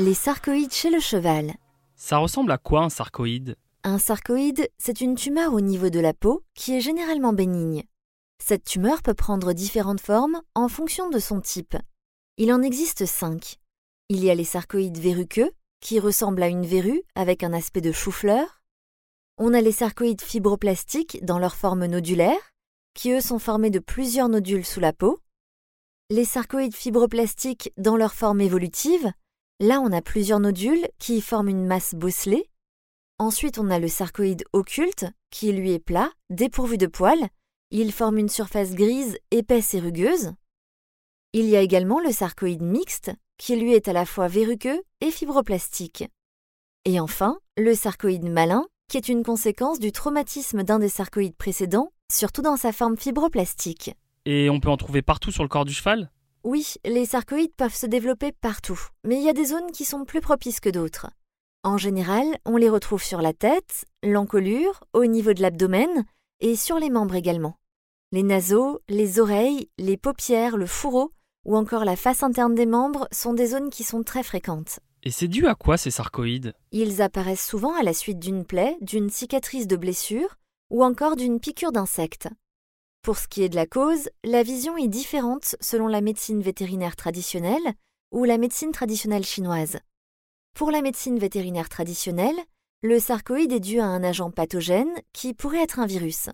Les sarcoïdes chez le cheval. Ça ressemble à quoi un sarcoïde? Un sarcoïde, c'est une tumeur au niveau de la peau qui est généralement bénigne. Cette tumeur peut prendre différentes formes en fonction de son type. Il en existe cinq. Il y a les sarcoïdes verruqueux, qui ressemblent à une verrue avec un aspect de chou-fleur. On a les sarcoïdes fibroplastiques dans leur forme nodulaire, qui eux sont formés de plusieurs nodules sous la peau. Les sarcoïdes fibroplastiques dans leur forme évolutive, là on a plusieurs nodules qui forment une masse bosselée. Ensuite on a le sarcoïde occulte, qui lui est plat, dépourvu de poils. Il forme une surface grise, épaisse et rugueuse. Il y a également le sarcoïde mixte, qui lui est à la fois verruqueux et fibroplastique. Et enfin, le sarcoïde malin, qui est une conséquence du traumatisme d'un des sarcoïdes précédents, surtout dans sa forme fibroplastique. Et on peut en trouver partout sur le corps du cheval? Oui, les sarcoïdes peuvent se développer partout, mais il y a des zones qui sont plus propices que d'autres. En général, on les retrouve sur la tête, l'encolure, au niveau de l'abdomen et sur les membres également. Les naseaux, les oreilles, les paupières, le fourreau ou encore la face interne des membres sont des zones qui sont très fréquentes. Et c'est dû à quoi ces sarcoïdes? Ils apparaissent souvent à la suite d'une plaie, d'une cicatrice de blessure ou encore d'une piqûre d'insecte. Pour ce qui est de la cause, la vision est différente selon la médecine vétérinaire traditionnelle ou la médecine traditionnelle chinoise. Pour la médecine vétérinaire traditionnelle, le sarcoïde est dû à un agent pathogène qui pourrait être un virus.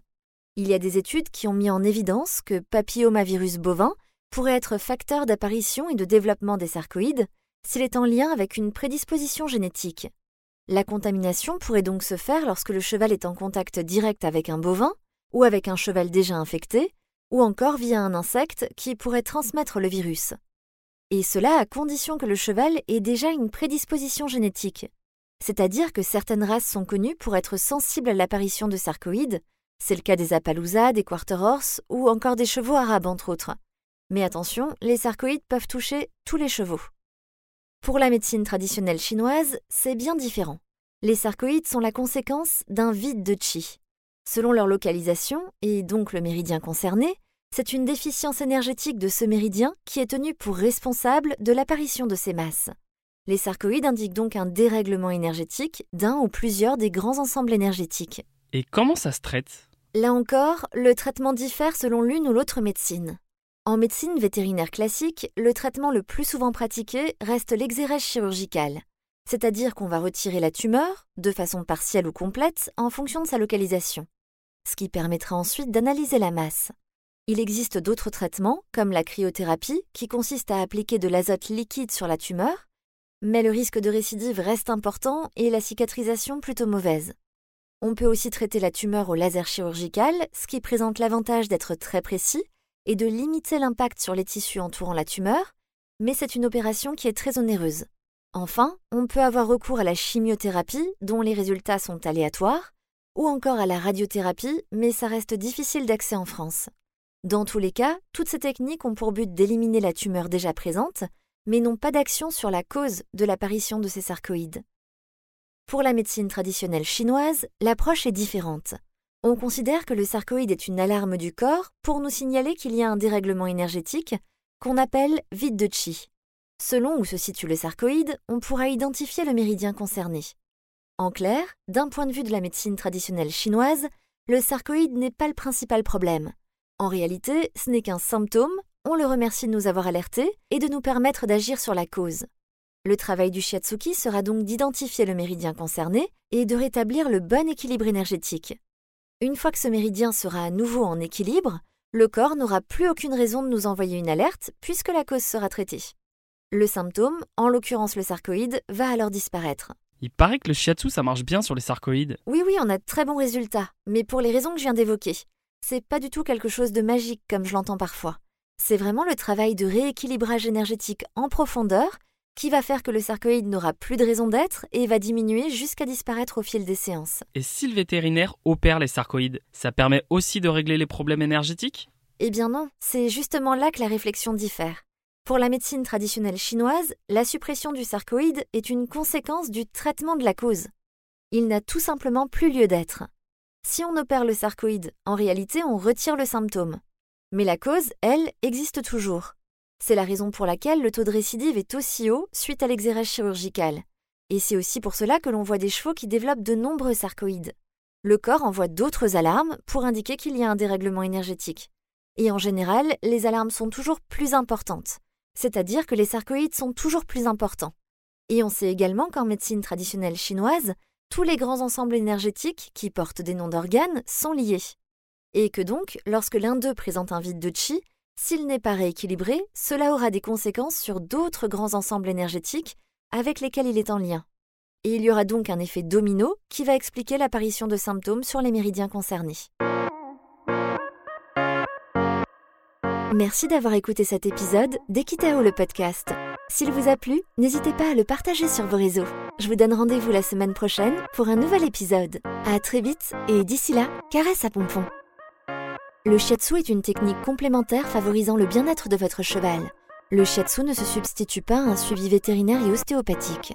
Il y a des études qui ont mis en évidence que papillomavirus bovin pourrait être facteur d'apparition et de développement des sarcoïdes s'il est en lien avec une prédisposition génétique. La contamination pourrait donc se faire lorsque le cheval est en contact direct avec un bovin, ou avec un cheval déjà infecté, ou encore via un insecte qui pourrait transmettre le virus. Et cela à condition que le cheval ait déjà une prédisposition génétique. C'est-à-dire que certaines races sont connues pour être sensibles à l'apparition de sarcoïdes, c'est le cas des Appaloosas, des Quarter Horse ou encore des chevaux arabes entre autres. Mais attention, les sarcoïdes peuvent toucher tous les chevaux. Pour la médecine traditionnelle chinoise, c'est bien différent. Les sarcoïdes sont la conséquence d'un vide de chi. Selon leur localisation, et donc le méridien concerné, c'est une déficience énergétique de ce méridien qui est tenu pour responsable de l'apparition de ces masses. Les sarcoïdes indiquent donc un dérèglement énergétique d'un ou plusieurs des grands ensembles énergétiques. Et comment ça se traite? Là encore, le traitement diffère selon l'une ou l'autre médecine. En médecine vétérinaire classique, le traitement le plus souvent pratiqué reste l'exérèse chirurgicale, c'est-à-dire qu'on va retirer la tumeur, de façon partielle ou complète, en fonction de sa localisation, ce qui permettra ensuite d'analyser la masse. Il existe d'autres traitements, comme la cryothérapie, qui consiste à appliquer de l'azote liquide sur la tumeur, mais le risque de récidive reste important et la cicatrisation plutôt mauvaise. On peut aussi traiter la tumeur au laser chirurgical, ce qui présente l'avantage d'être très précis et de limiter l'impact sur les tissus entourant la tumeur, mais c'est une opération qui est très onéreuse. Enfin, on peut avoir recours à la chimiothérapie, dont les résultats sont aléatoires, ou encore à la radiothérapie, mais ça reste difficile d'accès en France. Dans tous les cas, toutes ces techniques ont pour but d'éliminer la tumeur déjà présente, mais n'ont pas d'action sur la cause de l'apparition de ces sarcoïdes. Pour la médecine traditionnelle chinoise, l'approche est différente. On considère que le sarcoïde est une alarme du corps pour nous signaler qu'il y a un dérèglement énergétique qu'on appelle vide de chi. Selon où se situe le sarcoïde, on pourra identifier le méridien concerné. En clair, d'un point de vue de la médecine traditionnelle chinoise, le sarcoïde n'est pas le principal problème. En réalité, ce n'est qu'un symptôme, on le remercie de nous avoir alertés et de nous permettre d'agir sur la cause. Le travail du shiatsuki sera donc d'identifier le méridien concerné et de rétablir le bon équilibre énergétique. Une fois que ce méridien sera à nouveau en équilibre, le corps n'aura plus aucune raison de nous envoyer une alerte puisque la cause sera traitée. Le symptôme, en l'occurrence le sarcoïde, va alors disparaître. Il paraît que le shiatsu ça marche bien sur les sarcoïdes. Oui, oui, on a de très bons résultats, mais pour les raisons que je viens d'évoquer. C'est pas du tout quelque chose de magique comme je l'entends parfois. C'est vraiment le travail de rééquilibrage énergétique en profondeur qui va faire que le sarcoïde n'aura plus de raison d'être et va diminuer jusqu'à disparaître au fil des séances. Et si le vétérinaire opère les sarcoïdes, ça permet aussi de régler les problèmes énergétiques? Eh bien non, c'est justement là que la réflexion diffère. Pour la médecine traditionnelle chinoise, la suppression du sarcoïde est une conséquence du traitement de la cause. Il n'a tout simplement plus lieu d'être. Si on opère le sarcoïde, en réalité on retire le symptôme. Mais la cause, elle, existe toujours. C'est la raison pour laquelle le taux de récidive est aussi haut suite à l'exérèse chirurgical. Et c'est aussi pour cela que l'on voit des chevaux qui développent de nombreux sarcoïdes. Le corps envoie d'autres alarmes pour indiquer qu'il y a un dérèglement énergétique. Et en général, les alarmes sont toujours plus importantes c'est-à-dire que les sarcoïdes sont toujours plus importants. Et on sait également qu'en médecine traditionnelle chinoise, tous les grands ensembles énergétiques qui portent des noms d'organes sont liés. Et que donc, lorsque l'un d'eux présente un vide de chi, s'il n'est pas rééquilibré, cela aura des conséquences sur d'autres grands ensembles énergétiques avec lesquels il est en lien. Et il y aura donc un effet domino qui va expliquer l'apparition de symptômes sur les méridiens concernés. Merci d'avoir écouté cet épisode d'Equitao le podcast. S'il vous a plu, n'hésitez pas à le partager sur vos réseaux. Je vous donne rendez-vous la semaine prochaine pour un nouvel épisode. À très vite et d'ici là, caresse à pompon. Le shiatsu est une technique complémentaire favorisant le bien-être de votre cheval. Le shiatsu ne se substitue pas à un suivi vétérinaire et ostéopathique.